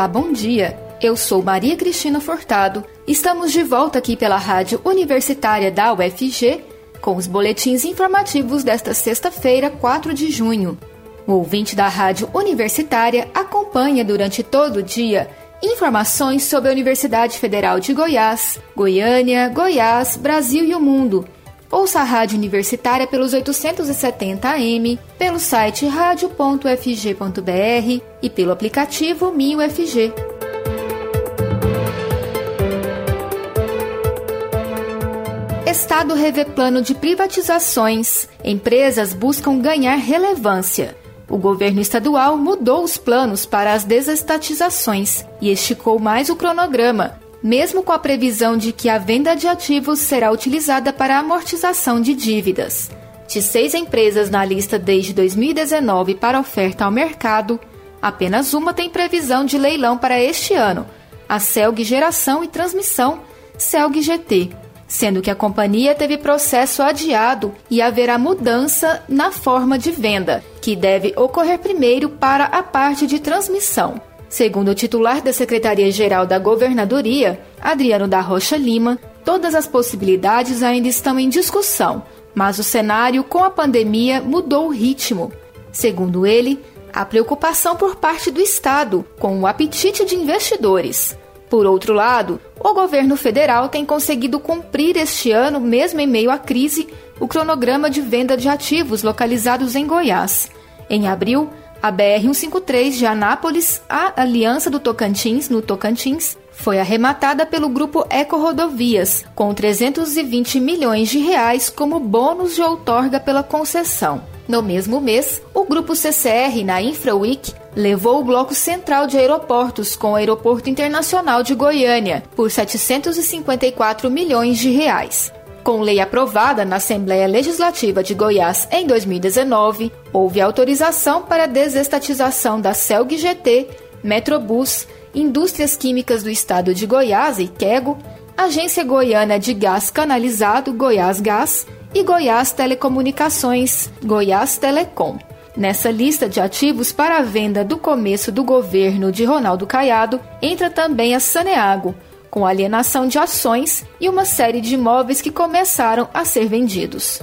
Olá, bom dia. Eu sou Maria Cristina Furtado. Estamos de volta aqui pela Rádio Universitária da UFG com os boletins informativos desta sexta-feira, 4 de junho. O ouvinte da Rádio Universitária acompanha durante todo o dia informações sobre a Universidade Federal de Goiás, Goiânia, Goiás, Brasil e o mundo. Ouça a Rádio Universitária pelos 870 AM, pelo site radio.fg.br e pelo aplicativo MinUFG. Estado revê plano de privatizações. Empresas buscam ganhar relevância. O governo estadual mudou os planos para as desestatizações e esticou mais o cronograma, mesmo com a previsão de que a venda de ativos será utilizada para amortização de dívidas. De seis empresas na lista desde 2019 para oferta ao mercado, apenas uma tem previsão de leilão para este ano, a Celg Geração e Transmissão, Celg GT sendo que a companhia teve processo adiado e haverá mudança na forma de venda, que deve ocorrer primeiro para a parte de transmissão. Segundo o titular da Secretaria-Geral da Governadoria, Adriano da Rocha Lima, todas as possibilidades ainda estão em discussão, mas o cenário com a pandemia mudou o ritmo. Segundo ele, há preocupação por parte do Estado com o apetite de investidores. Por outro lado, o governo federal tem conseguido cumprir este ano, mesmo em meio à crise, o cronograma de venda de ativos localizados em Goiás. Em abril, a BR-153 de Anápolis, a Aliança do Tocantins, no Tocantins, foi arrematada pelo grupo Eco Rodovias, com 320 milhões de reais como bônus de outorga pela concessão. No mesmo mês, o grupo CCR na InfraWeek levou o bloco central de aeroportos com o Aeroporto Internacional de Goiânia por 754 milhões de reais. Com lei aprovada na Assembleia Legislativa de Goiás em 2019, houve autorização para a desestatização da CELG GT, Metrobus, Indústrias Químicas do Estado de Goiás e Quego, Agência Goiana de Gás Canalizado Goiás Gás e Goiás Telecomunicações, Goiás Telecom. Nessa lista de ativos para a venda do começo do governo de Ronaldo Caiado entra também a Saneago, com alienação de ações e uma série de imóveis que começaram a ser vendidos.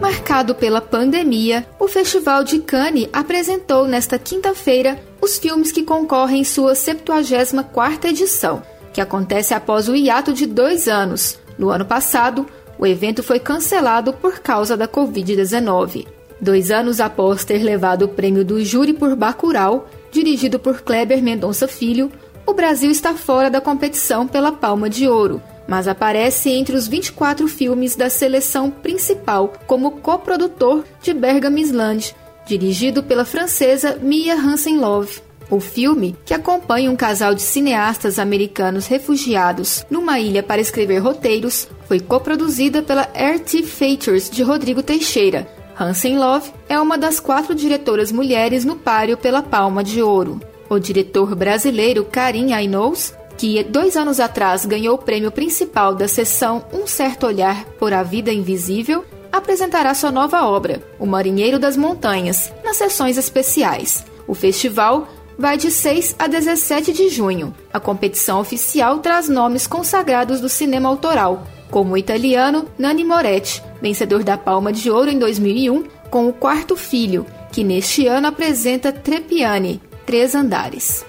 Marcado pela pandemia, o Festival de Cannes apresentou nesta quinta-feira os filmes que concorrem em sua 74ª edição que acontece após o hiato de dois anos. No ano passado, o evento foi cancelado por causa da Covid-19. Dois anos após ter levado o prêmio do júri por Bacurau, dirigido por Kleber Mendonça Filho, o Brasil está fora da competição pela Palma de Ouro, mas aparece entre os 24 filmes da seleção principal como coprodutor de Bergam Island, dirigido pela francesa Mia Hansen-Love. O filme, que acompanha um casal de cineastas americanos refugiados numa ilha para escrever roteiros, foi coproduzida pela RT Features de Rodrigo Teixeira. Hansen Love é uma das quatro diretoras mulheres no páreo pela Palma de Ouro. O diretor brasileiro Karim Ainous, que dois anos atrás ganhou o prêmio principal da sessão Um Certo Olhar por A Vida Invisível, apresentará sua nova obra, O Marinheiro das Montanhas, nas sessões especiais. O festival vai de 6 a 17 de junho. A competição oficial traz nomes consagrados do cinema autoral, como o italiano Nanni Moretti, vencedor da Palma de Ouro em 2001 com O Quarto Filho, que neste ano apresenta Trepiani, Três Andares.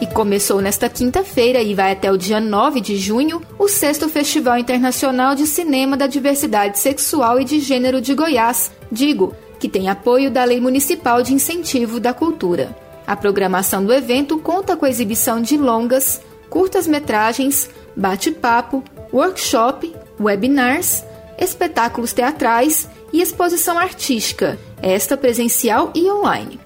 E começou nesta quinta-feira e vai até o dia 9 de junho o sexto Festival Internacional de Cinema da Diversidade Sexual e de Gênero de Goiás, Digo, que tem apoio da Lei Municipal de Incentivo da Cultura. A programação do evento conta com a exibição de longas, curtas-metragens, bate-papo, workshop, webinars, espetáculos teatrais e exposição artística, esta presencial e online.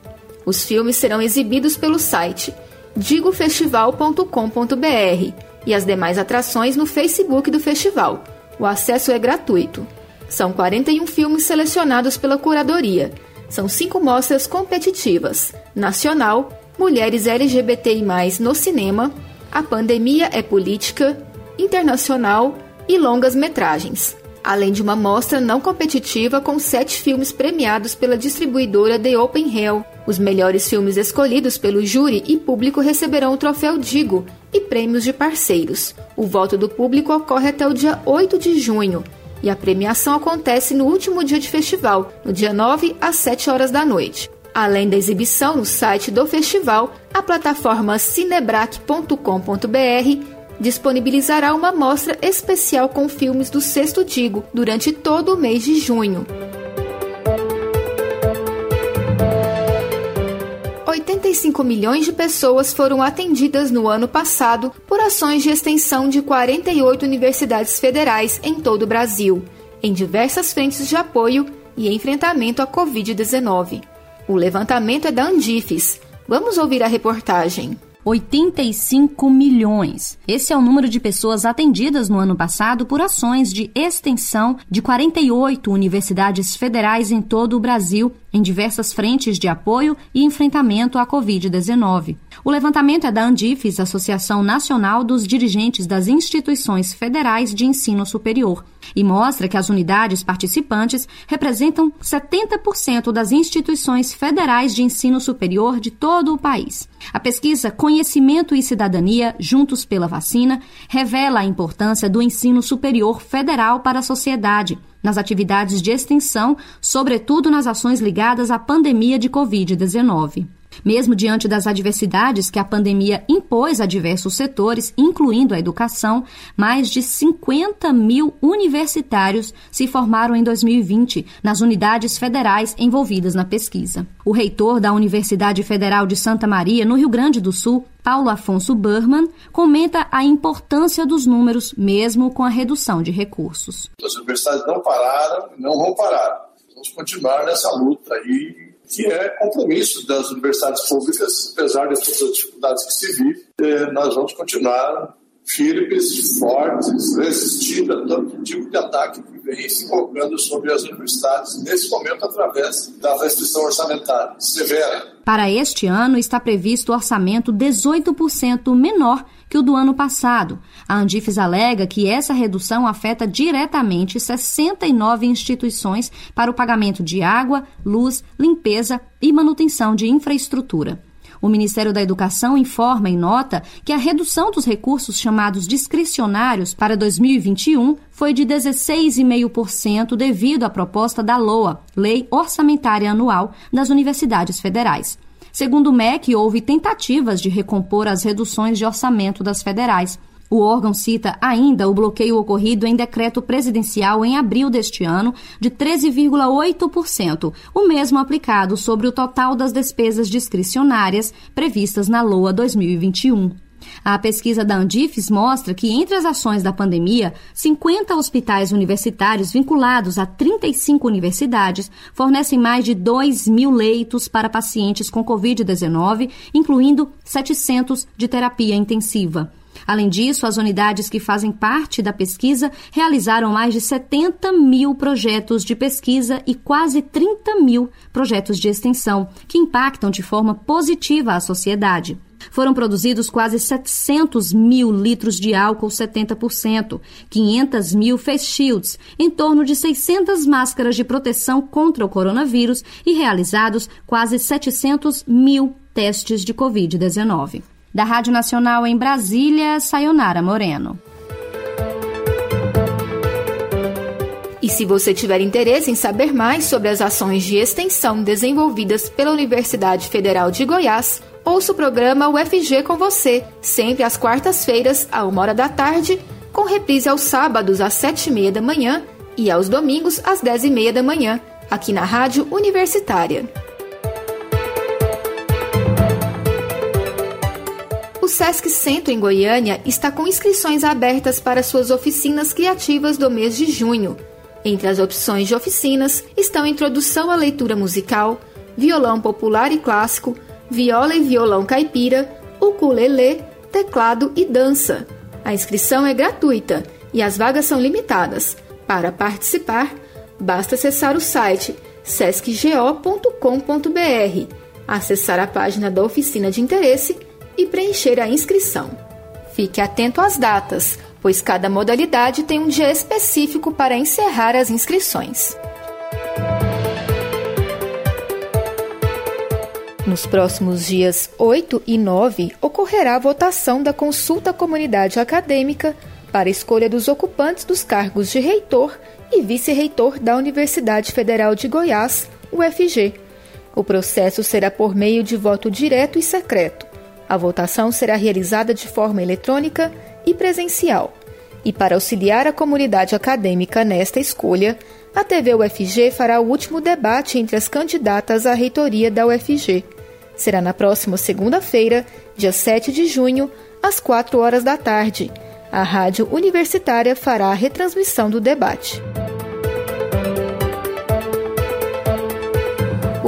Os filmes serão exibidos pelo site digofestival.com.br e as demais atrações no Facebook do festival. O acesso é gratuito. São 41 filmes selecionados pela curadoria. São cinco mostras competitivas: Nacional, Mulheres LGBTI+, no cinema, A Pandemia é Política, Internacional e longas metragens. além de uma mostra não competitiva com sete filmes premiados pela distribuidora The Open Hell. Os melhores filmes escolhidos pelo júri e público receberão o troféu Digo e prêmios de parceiros. O voto do público ocorre até o dia 8 de junho e a premiação acontece no último dia de festival, no dia 9 às 7 horas da noite. Além da exibição no site do festival, a plataforma cinebrac.com.br disponibilizará uma mostra especial com filmes do Sexto Digo durante todo o mês de junho. 85 milhões de pessoas foram atendidas no ano passado por ações de extensão de 48 universidades federais em todo o Brasil, em diversas frentes de apoio e enfrentamento à Covid-19. O levantamento é da Andifes. Vamos ouvir a reportagem. 85 milhões. Esse é o número de pessoas atendidas no ano passado por ações de extensão de 48 universidades federais em todo o Brasil, em diversas frentes de apoio e enfrentamento à Covid-19. O levantamento é da Andifes, Associação Nacional dos Dirigentes das Instituições Federais de Ensino Superior, e mostra que as unidades participantes representam 70% das instituições federais de ensino superior de todo o país. A pesquisa Conhecimento e Cidadania Juntos pela Vacina revela a importância do ensino superior federal para a sociedade nas atividades de extensão, sobretudo nas ações ligadas à pandemia de Covid-19. Mesmo diante das adversidades que a pandemia impôs a diversos setores, incluindo a educação, mais de 50 mil universitários se formaram em 2020 nas unidades federais envolvidas na pesquisa. O reitor da Universidade Federal de Santa Maria, no Rio Grande do Sul, Paulo Afonso Burman, comenta a importância dos números, mesmo com a redução de recursos. As universidades não pararam, não vão parar. Vamos continuar nessa luta aí que é compromisso das universidades públicas, apesar de todas as dificuldades que se vive, eh, nós vamos continuar firmes, fortes, resistindo a todo tipo de ataque que vem se colocando sobre as universidades, nesse momento através da restrição orçamentária severa. Para este ano está previsto orçamento 18% menor que o do ano passado. A Andifes alega que essa redução afeta diretamente 69 instituições para o pagamento de água, luz, limpeza e manutenção de infraestrutura. O Ministério da Educação informa em nota que a redução dos recursos chamados discricionários para 2021 foi de 16,5% devido à proposta da LOA, Lei Orçamentária Anual das Universidades Federais. Segundo o MEC, houve tentativas de recompor as reduções de orçamento das federais. O órgão cita ainda o bloqueio ocorrido em decreto presidencial em abril deste ano, de 13,8%, o mesmo aplicado sobre o total das despesas discricionárias previstas na LOA 2021. A pesquisa da Andifes mostra que, entre as ações da pandemia, 50 hospitais universitários vinculados a 35 universidades fornecem mais de 2 mil leitos para pacientes com Covid-19, incluindo 700 de terapia intensiva. Além disso, as unidades que fazem parte da pesquisa realizaram mais de 70 mil projetos de pesquisa e quase 30 mil projetos de extensão, que impactam de forma positiva a sociedade. Foram produzidos quase 700 mil litros de álcool 70%, 500 mil face shields, em torno de 600 máscaras de proteção contra o coronavírus e realizados quase 700 mil testes de Covid-19. Da Rádio Nacional em Brasília, Sayonara Moreno. E se você tiver interesse em saber mais sobre as ações de extensão desenvolvidas pela Universidade Federal de Goiás, ouça o programa UFG com você, sempre às quartas-feiras, à uma hora da tarde, com reprise aos sábados às sete e meia da manhã e aos domingos às dez e meia da manhã, aqui na Rádio Universitária. O Sesc Centro em Goiânia está com inscrições abertas para suas oficinas criativas do mês de junho. Entre as opções de oficinas estão introdução à leitura musical, violão popular e clássico, viola e violão caipira, ukulele, teclado e dança. A inscrição é gratuita e as vagas são limitadas. Para participar, basta acessar o site sescgo.com.br, acessar a página da oficina de interesse e preencher a inscrição. Fique atento às datas, pois cada modalidade tem um dia específico para encerrar as inscrições. Nos próximos dias 8 e 9 ocorrerá a votação da consulta comunidade acadêmica para escolha dos ocupantes dos cargos de reitor e vice-reitor da Universidade Federal de Goiás, UFG. O processo será por meio de voto direto e secreto. A votação será realizada de forma eletrônica e presencial. E para auxiliar a comunidade acadêmica nesta escolha, a TV UFG fará o último debate entre as candidatas à reitoria da UFG será na próxima segunda-feira, dia 7 de junho, às 4 horas da tarde. A Rádio Universitária fará a retransmissão do debate.